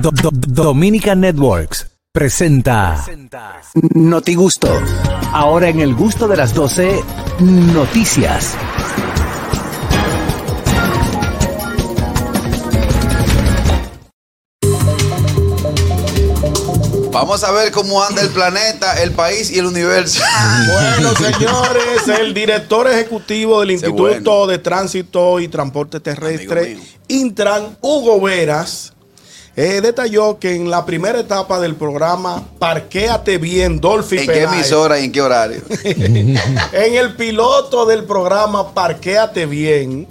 Do- Do- Dominican Networks presenta Noti Gusto. Ahora en el gusto de las 12, noticias. Vamos a ver cómo anda el planeta, el país y el universo. Bueno, señores, el director ejecutivo del Instituto bueno. de Tránsito y Transporte Terrestre. Intran, Hugo Veras, eh, detalló que en la primera etapa del programa Parquéate Bien, Dolphy ¿En qué emisora y en qué horario? en el piloto del programa Parquéate Bien,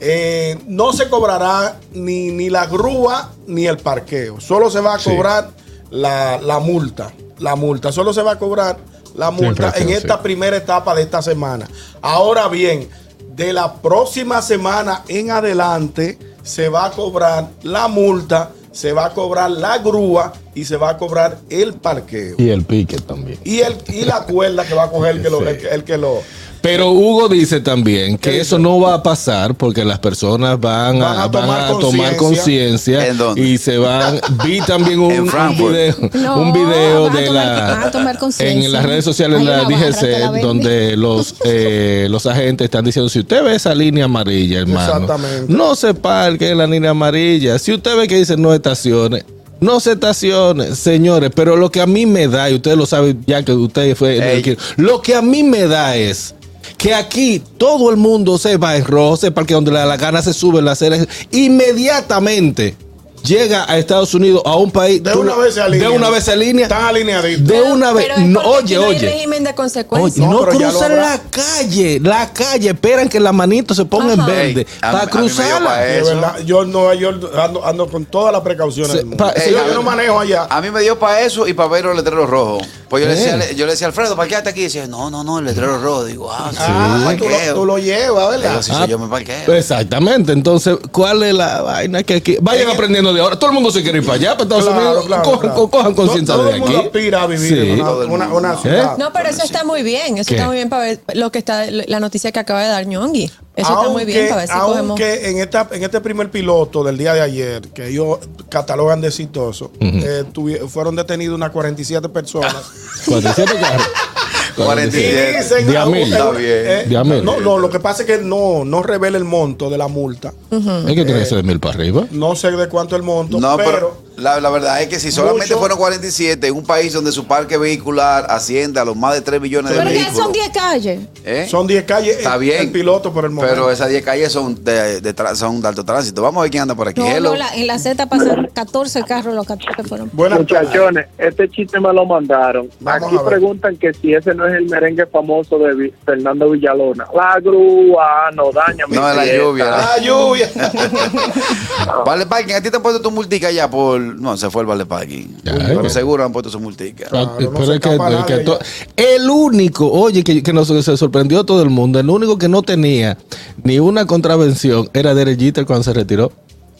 eh, no se cobrará ni, ni la grúa ni el parqueo. Solo se va a cobrar la, la multa. La multa. Solo se va a cobrar la multa en esta sí. primera etapa de esta semana. Ahora bien, de la próxima semana en adelante se va a cobrar la multa, se va a cobrar la grúa y se va a cobrar el parqueo. Y el pique también. Y, el, y la cuerda que va a coger el que lo, el que- el que lo Pero Hugo dice también que ¿Qué eso no va a pasar porque las personas van, Van a, tomar conciencia y se van. Vi también un, video, No, un video de tomar- la en las redes sociales de la DGC donde los eh, los agentes están diciendo si usted ve esa línea amarilla, hermano, no se parque en la línea amarilla. Si usted ve que dice no estaciones. No se estacione, señores, pero lo que a mí me da, y ustedes lo saben ya que usted fue, lo que a mí me da es que aquí todo el mundo se va en rojo, se parque donde la gana, se sube la acera, inmediatamente llega a Estados Unidos, a un país. De una vez se alinea. De una vez se alinea. Están alineaditos. De una vez. Pero No, oye, no hay oye. régimen de Oye, consecuencias. no, No, pero cruzan la calle, la calle, esperan que la manito se ponga en verde Ey, a- para a cruzarla. pa' yo en Nueva York ando, ando con todas las precauciones Se- del mundo. pa- Yo- Ey, yo, a- no manejo allá. A mí me dio para eso y para ver los letreros rojos. Pues yo le, Eh. decía, yo le decía, Alfredo, parqueate aquí. Y decía, no, no, no, el letrero rojo. Digo, ah, sí, Ah, tú, lo, parqueo. tú lo llevas, ¿verdad? Sí, sí, Ah, yo me parqueo. Exactamente, entonces, ¿cuál es la vaina que aquí? Vayan aprendiendo de ahora. Todo el mundo se quiere ir para allá, para Estados Claro, Unidos. claro, cojan, claro. co- cojan conciencia Todo de el mundo aquí. aspira a vivir Sí. en Todo una, el una, mundo, una no. ciudad. No, pero eso está muy bien. Eso ¿Qué? está muy bien para ver lo que está, la noticia que acaba de dar Ñongui. Eso está muy bien para ver si cogemos. aunque en, esta, en este primer piloto del día de ayer, que ellos catalogan de exitoso, eh, fueron detenidos unas 47 personas. 47 carros. 47. Y dicen, De a mil. eh, Está bien. eh. No, no, lo que pasa es que no, no revela el monto de la multa. Es que tiene que ser de mil para arriba. No sé de cuánto el monto, No, pero, pero, la, la verdad es que si solamente Mucho- fueron 47 en un país donde su parque vehicular asciende a los más de 3 millones de Pero que vehículos. son 10 calles. ¿eh? son 10 calles Está el, bien. el piloto por el momento. Pero esas 10 calles son de, de tra- son de alto tránsito. Vamos a ver quién anda por aquí. No, Hello. no, la- en la Z pasaron 14 carros, los 14 fueron. Buenas. Muchachones, este chiste me lo mandaron. Vamos Aquí preguntan que si ese no es el merengue famoso de Fernando Villalona. La grúa no daña mi No, es la lluvia. La lluvia. Vale Parking, a ti te han puesto tu multica ya por. No, se fue el Vale Parking. Ya, Pero seguro han puesto su multica. Ah, Claro, no pero se es que, escapa es que nadie to- ya. el único, oye, que, que nos se sorprendió todo el mundo, el único que no tenía ni una contravención era Derek Jeter cuando se retiró.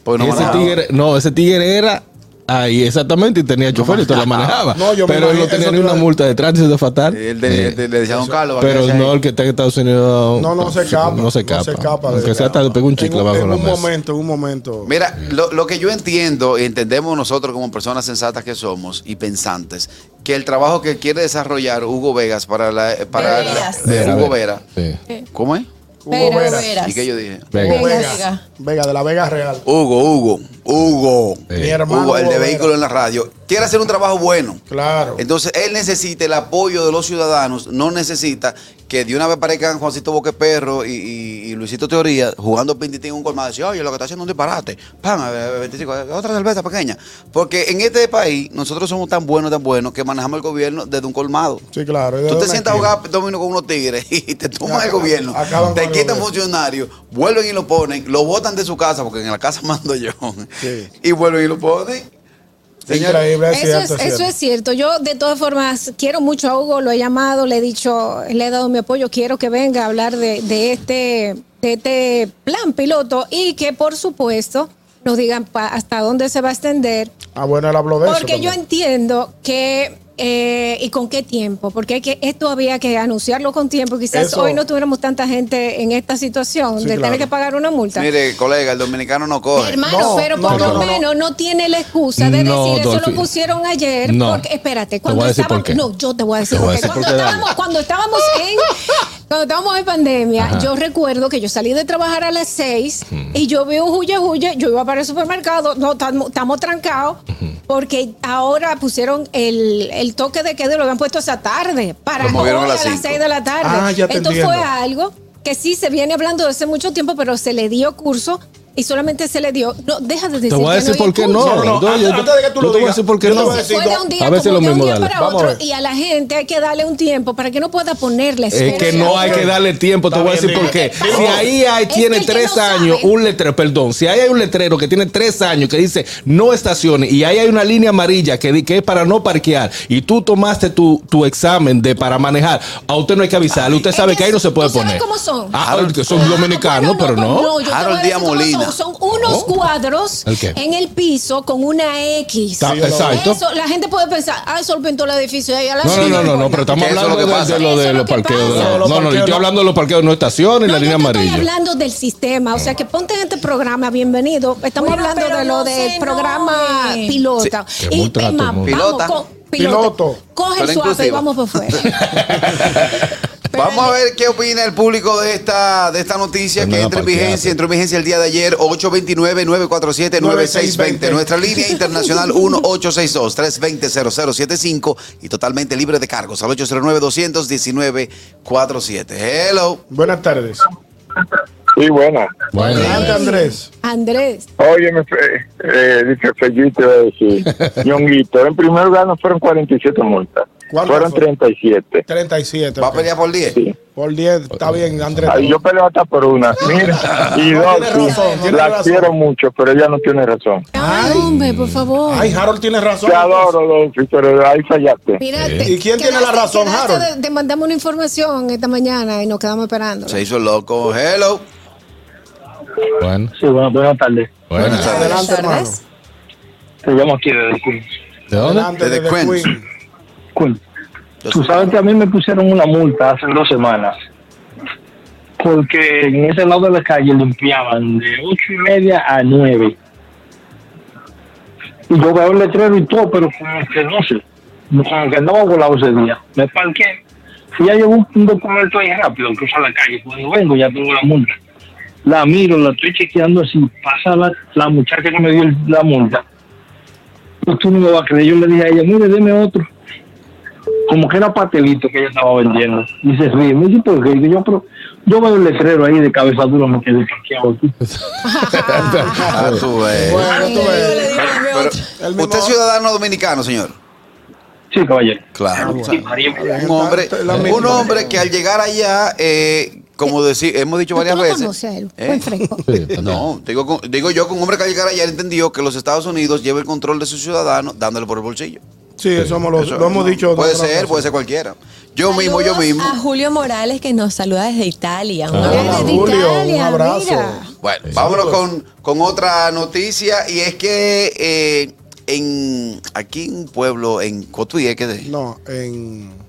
Porque no ese tigre, no, ese tigre era ahí exactamente y tenía chofer y todo lo manejaba. No, yo me pero él no tenía ni te una multa de tránsito de fatal. Él de- Eh, de- le decía a Don Carlos. ¿para qué pero no, el que está en Estados Unidos. No, no se escapa. No se escapa. No se escapa de- Aunque sea hasta le pega un chicle en, bajo en la un momento, en un momento. Mira, lo, lo que yo entiendo y entendemos nosotros como personas sensatas que somos y pensantes, que el trabajo que quiere desarrollar Hugo Vegas para la. Para la- eh, Hugo Vera. Vera. Sí. ¿Cómo es? Hugo Pero Veras. veras. ¿Y qué yo dije? Venga. Hugo Vega, Vega. Vega. Vega, de la Vega Real. Hugo, Hugo, Hugo. Mi hermano. Hugo, el de Hugo vehículo en la radio. Quiere hacer un trabajo bueno. Claro. Entonces, él necesita el apoyo de los ciudadanos, no necesita que de una vez parezcan Juancito Boqueperro y, y, y Luisito Teoría jugando pintitín en un colmado y decir, oye, lo que está haciendo es un disparate. Pan, a ver, 25, otra cerveza pequeña. Porque en este país, nosotros somos tan buenos, tan buenos, que manejamos el gobierno desde un colmado. Sí, claro. Tú te sientas a jugar domino con unos tigres y te toman el gobierno, te quitan funcionarios, vuelven y lo ponen, lo botan de su casa, porque en la casa mando yo, Sí. y vuelven y lo ponen. Señor, Increíble, es Eso cierto, es, eso cierto. es cierto. Yo, de todas formas, quiero mucho a Hugo, lo he llamado, le he dicho, le he dado mi apoyo, quiero que venga a hablar de, de este, de este plan piloto y que, por supuesto, nos digan hasta dónde se va a extender. Ah, bueno, él habló de eso. Porque yo entiendo que eh, y con qué tiempo, porque hay que, esto había que anunciarlo con tiempo. Quizás Eso- hoy no tuviéramos tanta gente en esta situación Sí, de claro. tener que pagar una multa. Mire, colega, el dominicano no coge. Hermano, No, pero por no, lo no, no. menos no tiene la excusa de No, decir eso lo pusieron ayer. No. Porque, espérate, Te cuando estábamos, no, yo te voy a decir Te voy a por qué. decir Cuando estábamos, cuando estábamos en cuando estábamos en pandemia, yo recuerdo que yo salí de trabajar a las 6 y yo veo huye huye, yo iba para el supermercado, no estamos trancados porque ahora pusieron el, el toque de queda y lo habían puesto esa tarde para Lo hoy a a las las cinco. 6 de la tarde. Ah, Esto entiendo. fue algo que sí se viene hablando desde hace mucho tiempo, pero se le dio curso y solamente se le dio. No, deja de decir Te voy a que decir por qué no. No, no, yo- antes- antes de que tú yo lo te voy a decir por qué no. voy a Se decir fue de dos. un día A veces lo mismo, día dale. para Vamos a otro ver. y a la gente hay que darle un tiempo para que no pueda ponerle Es que no hay que darle tiempo, te voy a decir por qué. Si ahí hay, tiene tres no años, un letrero, perdón, si ahí hay un letrero que tiene tres años que dice no estaciones y ahí hay una línea amarilla que, que es para no parquear y tú tomaste tu, tu examen de para manejar, a usted no hay que avisarle, usted sabe que, ahí no se puede ¿tú sabes poner. cómo son? Ah, que son dominicanos, no, pero no. Harold Díaz Molina. Son, son unos cuadros ¿El qué? en el piso con una X. Está- exacto. Eso, la gente puede pensar, ah, eso lo pintó el edificio de ahí a la No, no, no, no, no, pero estamos hablando lo que de, pasa. de lo de los lo que parqueos. No, no, yo parqueos estoy no. hablando de los parqueos no estaciones y No, la línea te estoy amarilla. hablando del sistema, o sea que ponte en este programa, bienvenido. Estamos hablando de lo no del programa pilota. Sí, y es más, vamos Pilota. con- Piloto. Coge Pero el suave y vamos por fuera. Vamos a ver qué opina el público de esta, de esta noticia que entra en vigencia, entró en vigencia el día de ayer, 829-947-9620. Nuestra línea internacional 1862-320-0075 y totalmente libre de cargos al 809-219-47. Hello. Buenas tardes. Sí, buena. Bueno, Adelante, Andrés. Andrés, Oye, me eh, dice Fellito, decir, Ñonguito, en primer lugar no fueron 47 multas, ¿Cuántas fueron fueron? 37. 37. ¿Va a pelear por 10? Sí. Por 10, está bien, Andrés. Ay, yo peleo hasta por una. Mira, y No, dos, tiene sí, razón, tiene la razón. quiero mucho, pero ella no tiene razón. ay, hombre, por favor. Ay, Harold tiene razón. Te adoro, Dolphy, pero ahí fallaste. Mira, Sí. ¿Y quién tiene la razón, Harold? de- Te mandamos una información esta mañana y nos quedamos esperando. Se hizo loco. Hello. bueno, Sí, bueno, buenas tardes. bueno. Adelante, Buenas hermano. tardes. Te llamo aquí desde Queens. ¿De dónde? Adelante, Desde desde Queens. Queens. Tú sabes que a mí me pusieron una multa hace dos semanas porque en ese lado de la calle limpiaban de ocho y media a nueve. Y yo veo el letrero y todo, pero como que no sé, como que andaba volado ese día. Me parqué y ya llevo un, documento ahí rápido, cruza la calle. Cuando vengo ya tengo la multa. La miro, la estoy chequeando así, pasa la, la muchacha que me dio la multa. Pues tú no me vas a creer, yo le dije a ella, mire, deme otro como que era pastelito que ella estaba vendiendo. Y se ríe. Me dice, ¿por qué? Y yo, pero yo veo el letrero ahí de cabeza dura, me quedé parqueado aquí. Ah, tú ves. Bueno, tú ves. Pero, El mismo- ¿Usted es ciudadano dominicano, señor? Sí, caballero. Claro. Ah, o sea, María, un hombre, un hombre que al llegar allá, eh, como decir, hemos dicho ¿Tú varias veces. conoces a él? ¿eh? Sí, también. No, digo, con- digo yo que un hombre que al llegar allá entendió que los Estados Unidos lleva el control de sus ciudadanos dándole por el bolsillo. Sí, eso hemos- lo, Eso, lo hemos no, dicho. Puede ser, puede ser cualquiera. Yo mismo, yo mismo. A Julio Morales que nos saluda desde Italia. Un Ah. abrazo. Desde Julio, Italia, un abrazo. mira. Bueno, vámonos con, con otra noticia y es que eh, en aquí en un pueblo, en Cotuí, ¿qué de? No, en.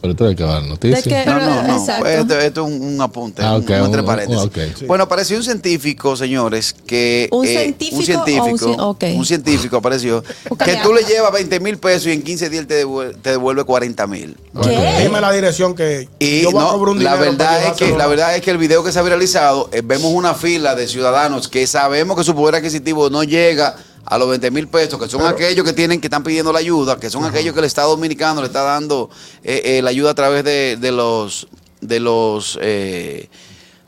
Pero tú hay que dar ¿De noticias. No, no, no. Exacto. Esto, esto es un, un apunte, Ah, un- ok, un entre un- paréntesis. ok. Sí. Bueno, apareció un científico, señores, que... ¿Un eh, científico un científico, o un científico apareció, que tú le llevas 20 mil pesos y en 15 días te devuelve, te devuelve 40 mil. ¿Qué? Dime la dirección que. Y yo voy a un la verdad es que la verdad es que el video que se ha viralizado eh, vemos una fila de ciudadanos que sabemos que su poder adquisitivo no llega a los 20 mil pesos, que son aquellos que tienen que están pidiendo la ayuda, que son aquellos que el Estado Dominicano le está dando eh, eh, la ayuda a través de, de los de los eh,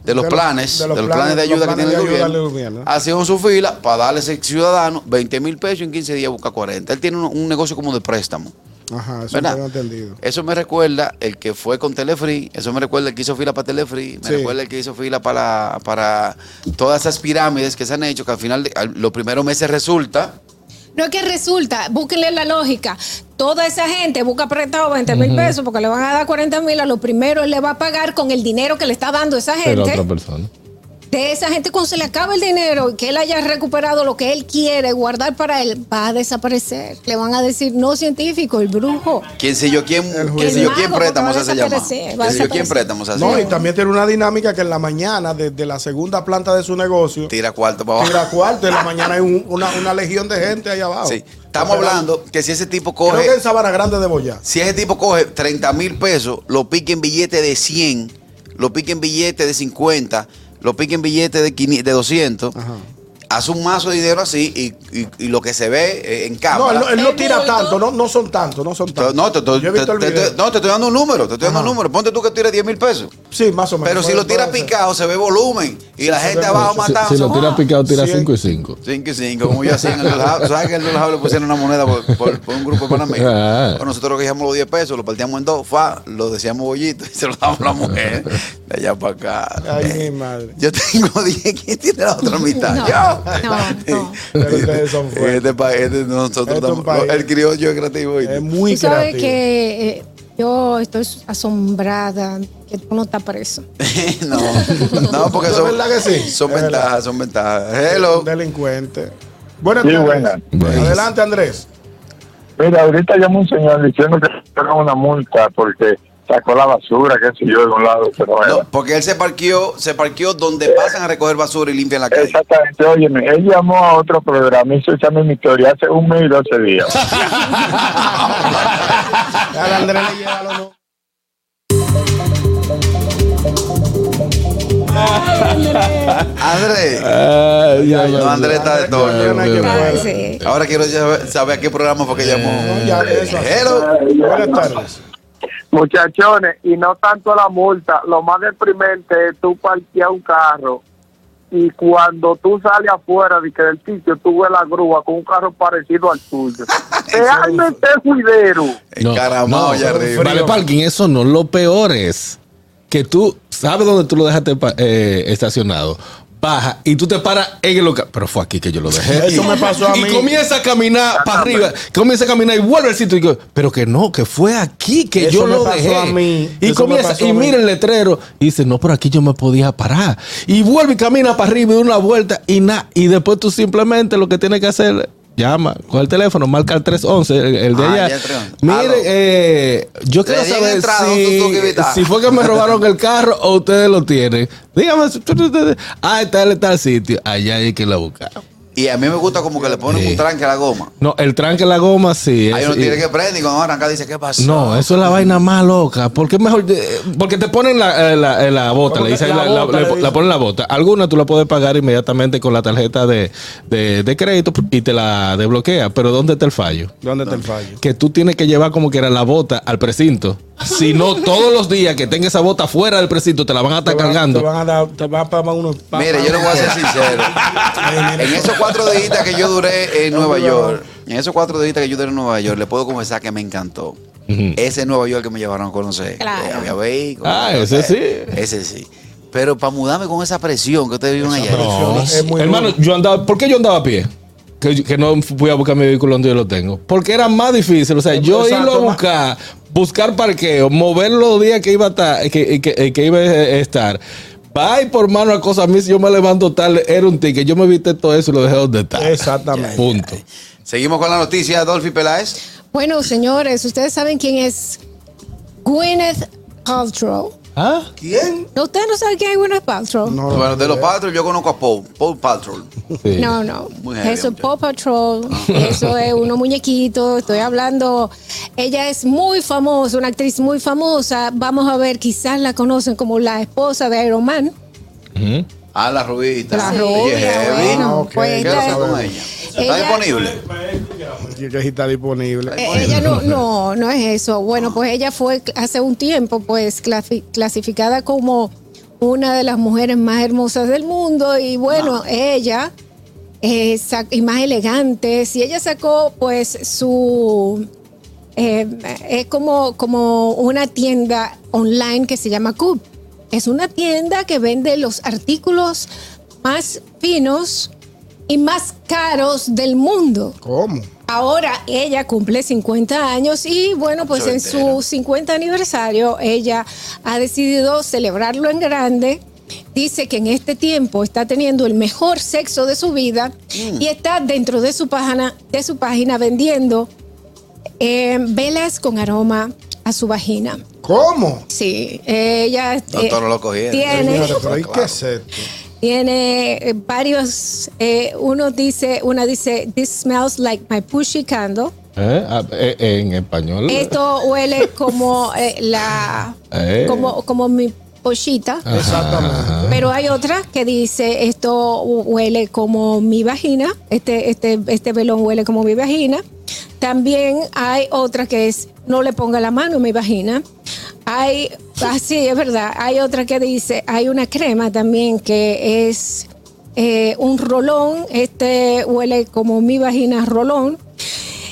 de los De planes, de de los planes- planes, de ayuda que tiene el gobierno. gobierno. Hacían su fila para darle a ese ciudadano 20 mil pesos y en 15 días busca 40. Él tiene un, un negocio como de préstamo. Ajá, eso ¿verdad? tengo entendido. Eso me recuerda el que fue con Telefree, eso me recuerda el que hizo fila para Telefree, me Sí. recuerda el que hizo fila para, para todas esas pirámides que se han hecho, que al final, de- al- los primeros meses resulta, No es que resulta, búsquenle la lógica. Toda esa gente busca prestado 20 mil pesos porque le van a dar 40 mil. A lo primero él le va a pagar con el dinero que le está dando esa Pero gente. otra persona. De esa gente cuando se le acaba el dinero y que él haya recuperado lo que él quiere guardar para él, va a desaparecer. Le van a decir no científico, el brujo. ¿Quién sé yo quién, quién sé yo quién préstamos hace desaparecer, ¿Quién sé yo quién préstamos hace No, y también tiene una dinámica que en la mañana, desde la segunda planta de su negocio, Tira cuarto para abajo. tira cuarto. En la mañana hay un- una, una legión de gente ahí abajo. Sí. Estamos hablando que si ese tipo coge. Creo que en Sabana Grande de Boyá. Si ese tipo coge 30 mil pesos, lo pique en billete de 100, lo pique en billete de 50, lo pique en billete de, 500, de 200, hace un mazo de dinero así y, y- y lo que se ve eh, en No, cámara. él, no- él no El tira tanto, no, no son tantos, no son tantos. No te, te- te- no, te estoy dando un número, te estoy dando un Ajá. número. Ponte tú que tires 10 mil pesos. Sí, más o menos. Pero si lo ser. picado, se ve volumen. Y la se gente abajo mucho. Si, matando. si lo tira picado, tira Cien. 5 y 5. 5 y 5, como yo hacía en el Dolhab. ¿Sabes que en el Dolhab le pusieron una moneda por, por- por un grupo de panameños? Ah. Pues nosotros cogíamos los 10 pesos, lo partíamos en dos, fa, lo decíamos bollito y se lo damos a la mujer de allá para acá. Ay, mi madre. Yo tengo 10, ¿quién tiene la otra mitad? No, yo. no, no. Pero ustedes son fuertes. Este país, este, nosotros Este estamos- país. el criollo es creativo. Es muy Tú sabes creativo. que eh, yo estoy asombrada que tú no estás preso. no, no, porque ¿Es son, verdad que sí? son Es verdad. ventajas, son ventajas. Hello. Un delincuente. Buenas Sí. Buenas. Adelante, Andrés. Mira, ahorita llamó un señor diciendo que era una multa porque sacó la basura, qué sé yo, de un lado, pero No, porque él se parqueó, se parqueó donde pasan a recoger basura y limpian la calle. Exactamente, óyeme, él llamó a otro programa, hizo esa misma historia hace un mes y doce días. Andrés le llega los no. Andrés. no, No, Andrés está de todo. Ya Ay. Ahora quiero saber, a qué programa fue que llamó. Ya, eso. Hello. Buenas tardes. Muchachones, y no tanto la multa, lo más deprimente es tú parquear un carro y cuando tú sales afuera de que del sitio tú ves la grúa con un carro parecido al tuyo. Realmente es juidero. Encaramado allá arriba. Vale, parking, eso no. Lo peor es que tú sabes dónde tú lo dejaste eh, estacionado. Baja y tú te paras en el local. Pero fue aquí que yo lo dejé. Eso me pasó a y mí. comienza a caminar para arriba. Comienza a caminar y vuelve al sitio. Y digo, pero que no, que fue aquí que Eso yo lo dejé. a mí. Y Eso comienza, y mira el letrero. Y dice, no, pero aquí yo me podía parar. Y vuelve y camina para arriba y da una vuelta y nada. Y después tú simplemente lo que tienes que hacer. Llama, con el teléfono, marca el 311, el, el de Ah, allá. ya el 311. Mire, eh, yo quiero saber si, fue que me robaron el carro o ustedes lo tienen. Dígame, ah, está en tal sitio. Allá hay que la buscar. Y a mí me gusta como que le ponen un tranque a la goma. No, el tranque en la goma sí. Es- uno tiene que prender y cuando arranca dice, ¿qué pasó? No, eso es la vaina más loca. Porque mejor. Porque te ponen la, eh, la, eh, la bota, ¿Cómo le dicen la, bota, le- le dicen? la ponen la bota. Algunas tú la puedes pagar inmediatamente con la tarjeta de, de, de crédito y te la desbloquea. Pero ¿dónde está el fallo? ¿Dónde está el fallo? Que tú tienes que llevar como que era la bota al precinto. Si no, todos los días que tenga esa bota fuera del precinto te la van a estar Te van- cargando. Te van a dar, te van a pagar unos. Mire, yo le voy a ser sincero. En esos cuatro días que yo duré en Nueva York, en esos cuatro días que yo duré en Nueva York, le puedo confesar que me encantó. Ese Nueva York que me llevaron a conocer. Claro. que había vehículos. Ah, ese sí. Ese sí. Pero para mudarme con esa presión que ustedes viven allá. No. Es muy Hermano, duro. yo andaba. ¿Por qué yo andaba a pie? Que, que no fui a buscar mi vehículo donde yo lo tengo. Porque era más difícil. O sea, yo irlo a buscar, buscar parqueo, mover los días que iba a estar, que, que- que iba a estar. Bye por mano a cosas. A mí, si yo me levanto tarde, era un ticket. Yo me viste todo eso y lo dejé donde está. Exactamente. Punto. Seguimos con la noticia, Dolphy Peláez. Bueno, señores, ustedes saben quién es Gwyneth Paltrow. ¿Ah? ¿Quién? No, ustedes no saben quién es Gwyneth Paltrow. No, bueno, de los Patrol yo conozco a Paul, Paul Patrol. Sí. No, no. Muy heavy, Eso es. Paw Patrol. Eso es unos muñequitos. Estoy hablando. Ella es muy famosa, una actriz muy famosa. Vamos a ver, quizás la conocen como la esposa de Iron Man. Ah, la rubita. La Ella rubia, es heavy. bueno, Ah, ok. pues ¿Qué ella- con ella? ¿Está ella- disponible? Sí está disponible. Eh, ella no, no, no es eso. Bueno, pues ella fue hace un tiempo, pues clasi- clasificada como una de las mujeres más hermosas del mundo y bueno, ella eh, y más elegantes y ella sacó pues su eh, es como como una tienda online que se llama Coop. Es una tienda que vende los artículos más finos y más caros del mundo. ¿Cómo? Ahora ella cumple 50 años y bueno, pues en su 50 aniversario ella ha decidido celebrarlo en grande dice que en este tiempo está teniendo el mejor sexo de su vida y está dentro de su página, de su página vendiendo eh, velas con aroma a su vagina. ¿Cómo? Sí, ella eh, no lo tiene, Señores, pero ¿y qué es esto? Tiene eh, varios. eh, uno dice, una dice, "This smells like my pushy candle." ¿Eh? Ah, eh, en español. Esto huele como eh, la, Eh. como, como mi pochita. Exactamente. Pero hay otra que dice esto huele como mi vagina, este, este, este velón huele como mi vagina. También hay otra que es no le ponga la mano en mi vagina. Hay, así es verdad, hay otra que dice, hay una crema también que es eh, un rolón, este huele como mi vagina rolón.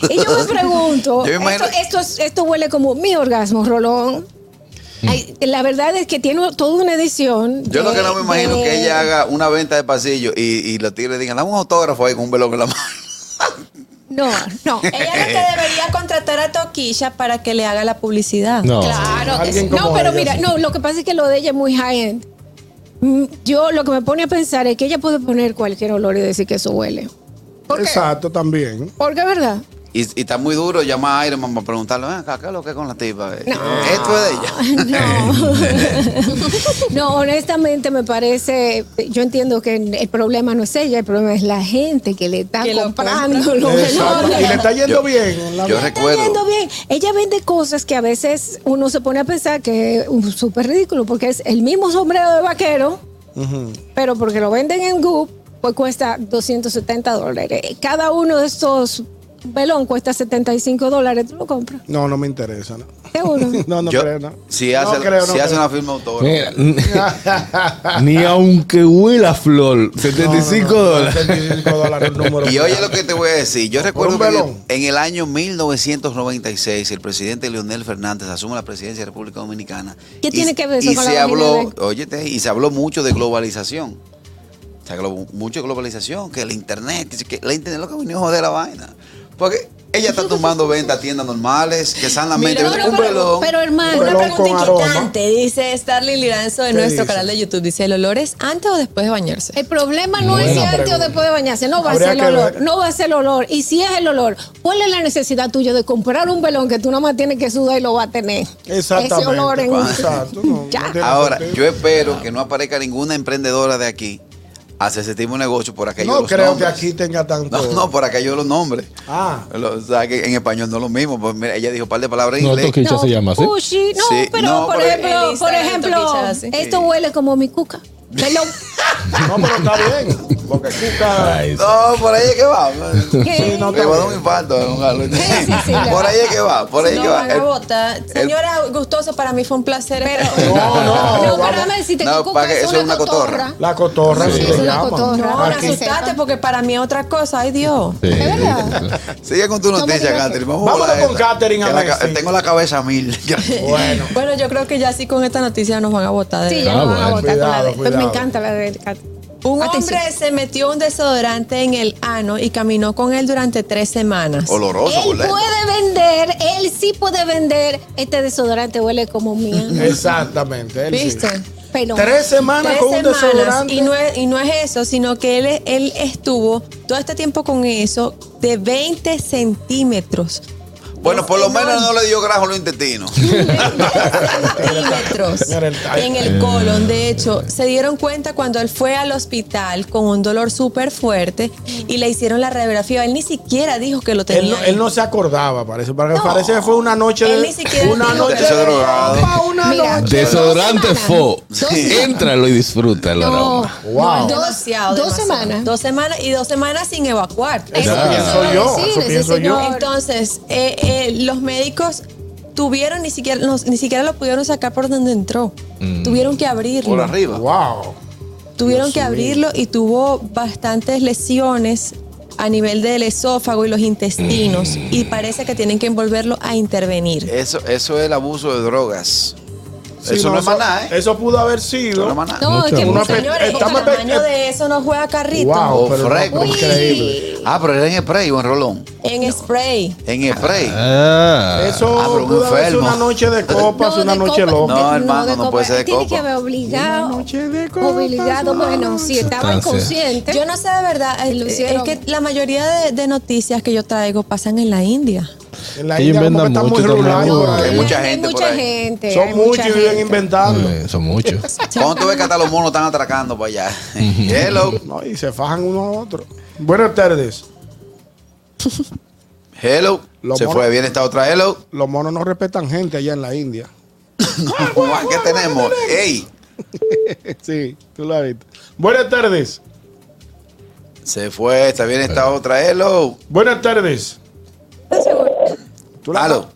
Y yo me pregunto, Yo me imagino- esto, esto, esto huele como mi orgasmo rolón. Ay, la verdad es que tiene toda una edición. Yo lo que no me imagino de- que ella haga una venta de pasillo y, y los tigres digan, dame un autógrafo ahí con un velón en la mano. No, no. Ella lo que debería contratar a Toquilla para que le haga la publicidad. No. Claro que Alguien sí. No, pero ella, mira, no, lo que pasa es que lo de ella es muy high-end. Mm, Yo lo que me pone a pensar es que ella puede poner cualquier olor y decir que eso huele. ¿Por qué? Exacto, también. Porque es verdad. Y, y está muy duro llamar a Iron Man para preguntarle, ¿qué es lo que es con la tipa? No. Esto es de ella. No. no, honestamente me parece, yo entiendo que el problema no es ella, el problema es la gente que le está Que lo comprando velones. Y le está yendo Yo- bien. la yo vida. está recuerdo. yendo bien. Ella vende cosas que a veces uno se pone a pensar que es un súper ridículo, porque es el mismo sombrero de vaquero, pero porque lo venden en Goop, pues cuesta 270 dólares. Cada uno de estos velón cuesta 75 dólares, tú lo compras. No, no me interesa. No, Seguro. no, no Yo- creo. No. Si No hace, creo, no si hace una firma autógrafa. Mira, ni aunque huela a flor, 75 No, no, no, dólares. 75 dólares el número. Y oye lo que te voy a decir. Yo recuerdo un que en el, año 1996 el presidente Leonel Fernández asume la presidencia de la República Dominicana. ¿Qué Y- tiene que ver eso y con se la habló, de- óyete, y se habló mucho de globalización. Se habló mucho de globalización, que el internet, que, que la internet es lo que vino a joder la vaina. Porque ella está tumbando ventas a tiendas normales, que sanamente Mira, un pero, velón. pero hermano, Un Una pregunta inquietante, dice Starling Liranzo de ¿Qué nuestro dice? canal de YouTube. Dice, ¿el olor es antes o después de bañarse? El problema no es si antes o después de bañarse, no va Habría a ser el olor, ver. no va a ser el olor. Y si es el olor, ¿cuál es la necesidad tuya de comprar un velón que tú nada más tienes que sudar y lo va a tener? Exactamente. Ese olor en un... Exacto. no, Ya. no tiene Ahora, yo espero que no aparezca ninguna emprendedora de aquí a hacer ese tipo de negocio por aquellos No los creo que aquí tenga tanto. No, no, por aquellos los nombres. Ah. Lo- o sea, que en español no es lo mismo. Pues mira, ella dijo un par de palabras en No, inglés. Toquicha se llama así. Pushy, no, Sí, pero no, por ejemplo, por ejemplo, sí. esto huele como mi cuca. No, pero está bien. Ay, No, por ahí es que va. ¿Qué? no, Me va a dar un infarto. sí, sí, la- por ahí es que va, por ahí es no que va. El- votar. Señora Gustoso, para mí fue un placer. Pero, No, no, no, pero vamos. déjame decirte No, que cuca pa' que es eso una es una cotorra. cotorra. La cotorra, Sí, sí, cotorra. No, no Aquí. asustate porque para mí es otra cosa. Ay, Dios. sí. Sigue con tu noticia, Catherine. Vamos Vámonos con. Catherine a ver si- Tengo la cabeza a mil. Bueno. Bueno, yo creo que ya sí con esta noticia nos van a votar. de Sí, ya Ah, me van a bueno. botar con la de. Cuidado, Pues me encanta la de Cat. Un Atención. hombre se metió un desodorante en el ano y caminó con él durante tres semanas. Oloroso, Él puede vender, él sí puede vender. Este desodorante huele como mía. Exactamente. él sí. ¿Viste? Pero Tres semanas Tres con un semanas. desodorante. Y no, es, y no es eso, sino que él, él estuvo todo este tiempo con eso de 20 centímetros. Bueno, por lo menos no le dio grajo a los intestinos. en el colon. De hecho, se dieron cuenta cuando él fue al hospital con un dolor súper fuerte y le hicieron la radiografía. Él ni siquiera dijo que lo tenía. Él no, él no se acordaba, parece. Parece, No. parece que fue una noche Él de. ni siquiera una dijo noche drogado. Opa, una Mira, noche. Desodorante fo. semanas. Éntralo y disfruta el No. Wow. dos, Demasiado, dos demasiado. semanas. Dos semanas y dos semanas sin evacuar. Eso Ya. pienso yo. Sí, Eso pienso yo. Entonces, eh, eh, los médicos tuvieron, ni siquiera, no- ni siquiera lo pudieron sacar por donde entró. Tuvieron que abrirlo. Por arriba. Wow. Tuvieron Dios que abrirlo y tuvo bastantes lesiones a nivel del esófago y los intestinos. Y parece que tienen que envolverlo a intervenir. Eso, eso es el abuso de drogas. Sí, eso no, es eso- maná, ¿eh? Eso pudo haber Eso sido. no es maná. No, es que Uno Señores, el tamaño de eso no juega carrito. Wow, O pero no, fresco. increíble. Ah, pero era en spray o en rolón. En spray. En spray. Ah. Eso Ah, pero un pudo haber sido una noche de copas, No, una de noche copa- loca. No, de- hermano, de no puede ser de Tiene copa. que haber obligado. Una noche de copas, Obligado, bueno, si estaba inconsciente. Yo no sé de verdad, Lo es que la mayoría de, de noticias que yo traigo pasan en la India. En la Ellos India como que inventan mucho por No. Hay mucha hay gente por mucha ahí. gente. hay Son muchos y viven inventando. Eh, son muchos. Cuando tú ves que hasta los monos están atracando para allá. Hello. No, y se fajan uno a otro. Buenas tardes. Hello. Los Se monos- fue bien esta otra hello. Los monos no respetan gente allá en la India. No, ¿Qué tenemos? Ey. sí, tú lo has visto. Buenas tardes. Se fue. Está bien esta otra hello. Buenas tardes. ¿Tú la- Aló.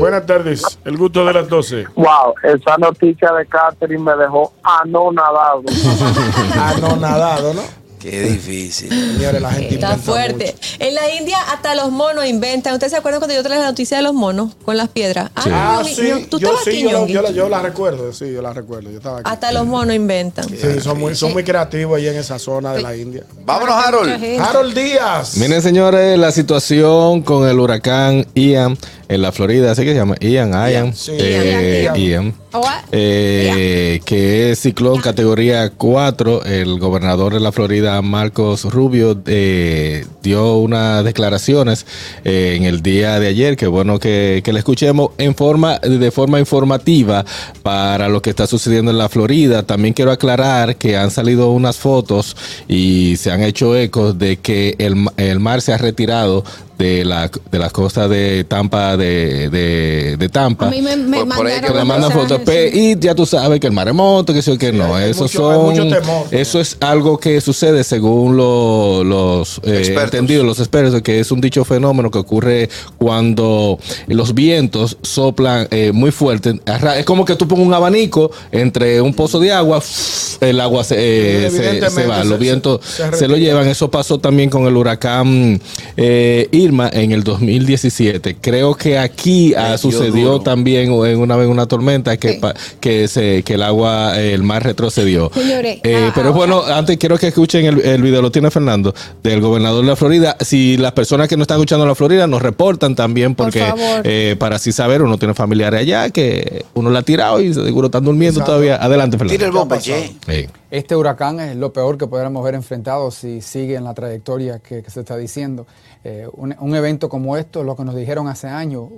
Buenas tardes. El gusto de las 12. Wow, esa noticia de Catherine me dejó anonadado. Anonadado, ¿no? Qué difícil. Señores, la gente Está fuerte. mucho. En la India hasta los monos inventan. ¿Ustedes se acuerdan cuando yo traje la noticia de los monos con las piedras? Ah, sí, Ñongui, ¿Tú yo estabas sí, aquí, yo, la- Ñongui? yo la- yo la recuerdo, sí, yo la recuerdo, yo estaba aquí. Hasta los monos inventan. Sí, son muy, son muy creativos allá en esa zona de la India. Vámonos, Harold. Harold Díaz. Miren, señores, la situación con el huracán Ian en la Florida, así que se llama Ian, Ian, sí. eh, Ian, Ian, Oh, what? eh, que es ciclón categoría 4. El gobernador de la Florida, Marcos Rubio, eh, dio unas declaraciones eh, en el día de ayer, que bueno que, que le escuchemos en forma, de forma informativa para lo que está sucediendo en la Florida. También quiero aclarar que han salido unas fotos y se han hecho ecos de que el, el mar se ha retirado de la de las costas de Tampa de, de, de Tampa A mí me, me Por- por ahí que un mandan fotos. Y ya tú sabes que el maremoto, que o que no. Eso mucho- son. mucho temor. eso es algo que sucede según lo- los eh, Expertos. entendidos, los expertos, que es un dicho fenómeno que ocurre cuando los vientos soplan eh, muy fuerte. Es como que tú pones un abanico entre un pozo de agua, el agua se, eh, se- va, los vientos se- se se, retira. lo llevan. Eso pasó también con el huracán eh, Irma en el 2017. Creo que aquí ah, sucedió duro. también en una vez una tormenta que, que, se, que el agua, eh, el mar retrocedió. Señores, Eh, ah, pero ah, bueno, antes quiero que escuchen el, el video, lo tiene Fernando, del gobernador de la Florida. Si las personas que no están escuchando en la Florida nos reportan también, Por porque eh, para así saber, uno tiene familiares allá que uno la ha tirado y seguro están durmiendo Exacto. todavía. Adelante, Fernando. Tira el bomba, ¿Qué ha che. Sí. Este huracán es lo peor que podríamos haber enfrentado si sigue en la trayectoria que, que se está diciendo. Eh, un, un evento como esto, lo que nos dijeron hace años,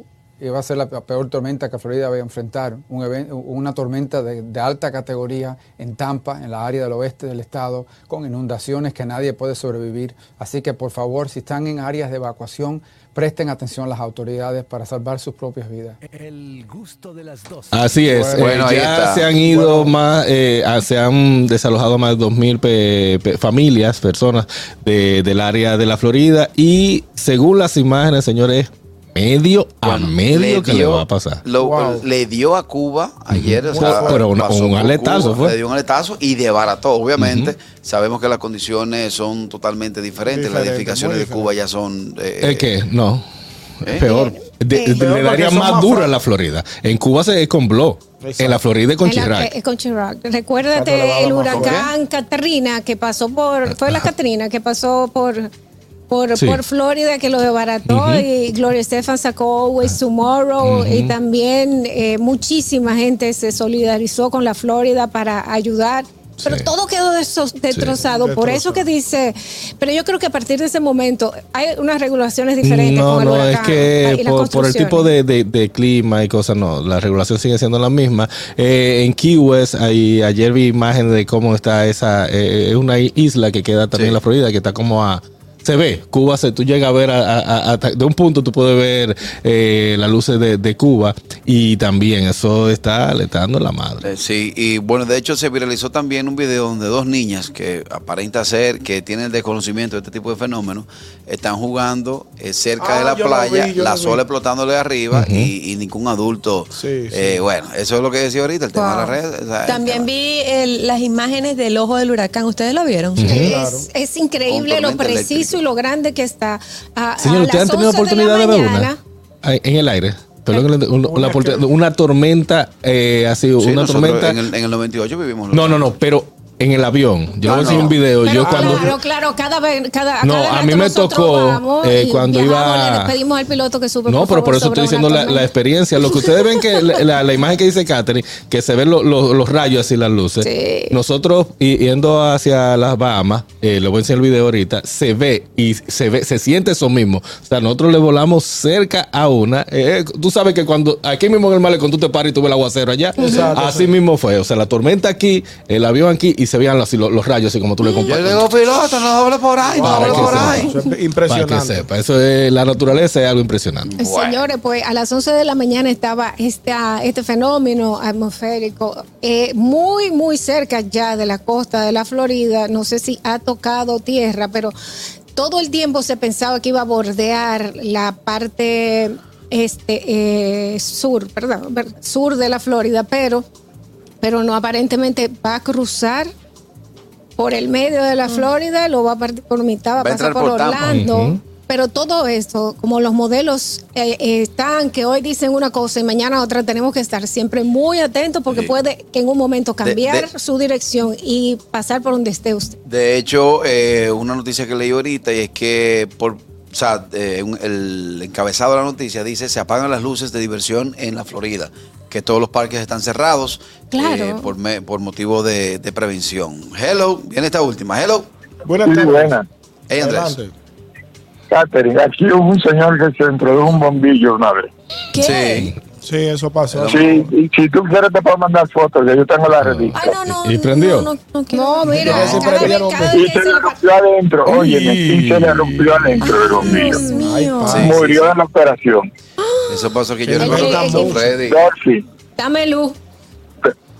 iba a ser la peor tormenta que Florida va a enfrentar. Un una tormenta de, de alta categoría en Tampa, en la área del oeste del estado, con inundaciones que nadie puede sobrevivir. Así que por favor, si están en áreas de evacuación, presten atención a las autoridades para salvar sus propias vidas. El gusto de las 12. Así es. Bueno, Eh, ahí ya está. se han ido más, eh, se han desalojado más de 2.000 pe- pe- familias, personas de- del área de la Florida. Y según las imágenes, señores, medio a medio que le va a pasar. lo- Wow. Le dio a Cuba ayer. o sea, Pero un- un aletazo Cuba, fue. Le dio un aletazo y debarató. Obviamente, sabemos que las condiciones son totalmente diferentes. las edificaciones de Cuba ya son. eh, ¿El qué? No. ¿Eh? Peor. De- de- Peor le daría más más dura fra- en la Florida. En Cuba se es con. Exacto. En la Florida es con Chirac. eh, con Chirac. Recuérdate a el huracán Katrina que pasó por, fue la Katrina que pasó por por, Sí. por Florida que lo desbarató y Gloria Estefan sacó Always Tomorrow y también eh, muchísima gente se solidarizó con la Florida para ayudar. Pero Sí. todo quedó destrozado. Por eso que dice, pero yo creo que a partir de ese momento hay unas regulaciones diferentes No, con el no, huracán es que las por, por el tipo de, de- de clima y cosas, no, la regulación sigue siendo la misma. Eh, en Key West, ahí, ayer vi imágenes de cómo está esa, eh, es una isla que queda también Sí. en la Florida, que está como a... Se ve, Cuba, se, tú llegas a ver, a- a- a- de un punto tú puedes ver eh, las luces de, de Cuba y también eso está, le está dando la madre. Eh, Sí, y bueno, de hecho se viralizó también un video donde dos niñas que aparenta ser que tienen desconocimiento de este tipo de fenómenos están jugando eh, cerca Ah, de la yo lo playa, vi, la sola explotándole arriba y, y ningún adulto. Sí, sí. eh, bueno, eso es lo que decía ahorita, el tema de las redes. o sea, el También vi el- las imágenes del ojo del huracán. ¿Ustedes lo vieron? Es, es increíble lo preciso. Y lo grande que está. A, Señor, a ¿ustedes han tenido 11 de oportunidad la de ver una? En el aire. una, una tormenta, eh, así, Sí, una tormenta. En el, en el 98 vivimos. No, no, no, pero en el avión. Yo Ah, le voy a enseñar no. un video. Pero yo cuando. claro, claro, cada vez, cada, No, cada a mí me tocó, eh, cuando viajamos, iba- Le pedimos al piloto que sube. No, pero por eso estoy diciendo la, experiencia. Lo que ustedes ven que la, la- imagen que dice Catherine, que se ven lo- lo- los rayos así, las luces. Sí. Nosotros y- yendo hacia las Bahamas, eh, le voy a enseñar el video ahorita, se ve y se ve, se siente eso mismo. O sea, nosotros le volamos cerca a una. eh, tú sabes que cuando aquí mismo en el malecón tú te paras y tú ves el aguacero allá. Exacto, así mismo fue. O sea, la tormenta aquí, el avión aquí y se veían así los, los rayos, así como tú le Yo compartes. le digo, piloto, no doble por ahí, no doble por sepa. ahí. Eso es Para que impresionante. sepa, eso es la naturaleza es algo impresionante. Bueno. Señores, pues a las 11 de la mañana estaba esta, este fenómeno atmosférico eh, muy, muy cerca ya de la costa de la Florida. No sé si ha tocado tierra, pero todo el tiempo se pensaba que iba a bordear la parte este, eh, sur, perdón, sur de la Florida, pero, pero no aparentemente va a cruzar por el medio de la Florida, lo va a partir por mitad, va a Va pasar por. Orlando. Pero todo esto, como los modelos eh, eh, están, que hoy dicen una cosa y mañana otra, tenemos que estar siempre muy atentos porque Sí. puede que en un momento cambiar de- su dirección y pasar por donde esté usted. De hecho, eh, una noticia que leí ahorita y es que por, o sea, eh, el encabezado de la noticia dice se apagan las luces de diversión en la Florida, que todos los parques están cerrados Claro. eh, por, me- por motivo de, de prevención. Hello, viene esta última. Hello. Buenas Sí, tardes. buena. Hey Andrés. Adelante. Catherine, aquí hubo un señor que se introdujo un bombillo una vez. ¿Qué? Sí. Sí, eso pasó. Sí, y si tú quieres te puedo mandar fotos, que yo tengo la revista. Ay, no, no. ¿Y prendió? No, no, no, No, mira, cada vez, cada Y vez le se le rompió adentro, oye, y se le rompió adentro el bombillo. Dios mío. Sí, Murió sí, en la operación. Eso pasó que yo Pero recuerdo no tan Freddy. Dame luz.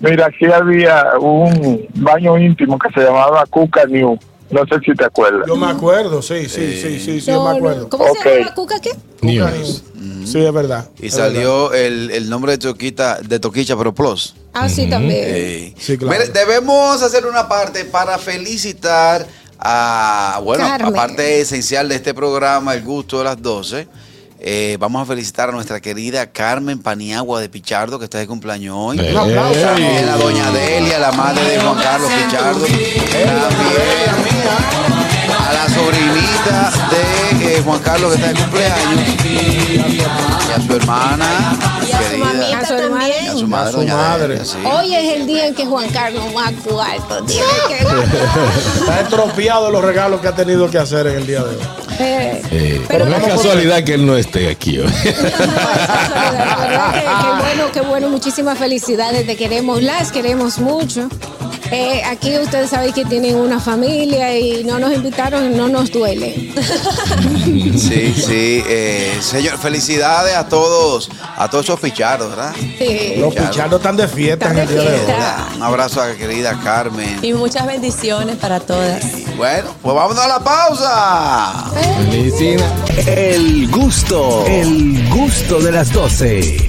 mira, aquí había un baño íntimo que se llamaba Cuca New. No sé si te acuerdas. Yo me acuerdo, sí, sí, sí, sí, sí, yo me acuerdo. ¿Cómo Ok. se llama Cuca qué? News. Sí, es verdad. Y es salió el, el nombre de Toquita, de Toquicha Pro Plus. Ah, sí, también. Eh, Sí, claro. mire, debemos hacer una parte para felicitar a, bueno, Carmen. aparte esencial de este programa, El Gusto de las 12. Eh, vamos a felicitar a nuestra querida Carmen Paniagua de Pichardo, que está de cumpleaños hoy. Eh. Un aplauso. También a Doña Delia, la madre de Juan Carlos Pichardo. También a la sobrinita de eh, Juan Carlos, que está de cumpleaños. Y a su hermana. Y a su mamita A hermana. Y a también. su madre, A su Doña madre. Delia, sí. Hoy es el día en que Juan Carlos más cuarto tiene que Está estropeado los regalos que ha tenido que hacer en el día de hoy. Eh, Eh, Pero no es casualidad que él no esté aquí hoy. No, Qué bueno, qué bueno. Muchísimas felicidades. Te queremos, las queremos mucho. Eh, aquí ustedes saben que tienen una familia y no nos invitaron y no nos duele. Sí, sí. eh, señor, felicidades a todos, a todos esos pichardos, ¿verdad? Sí. Los pichardos están de fiesta en el día de hoy. Un abrazo a la querida Carmen. Y muchas bendiciones para todas. Y bueno, pues vámonos a la pausa. Medicina. El gusto, el gusto de las 12.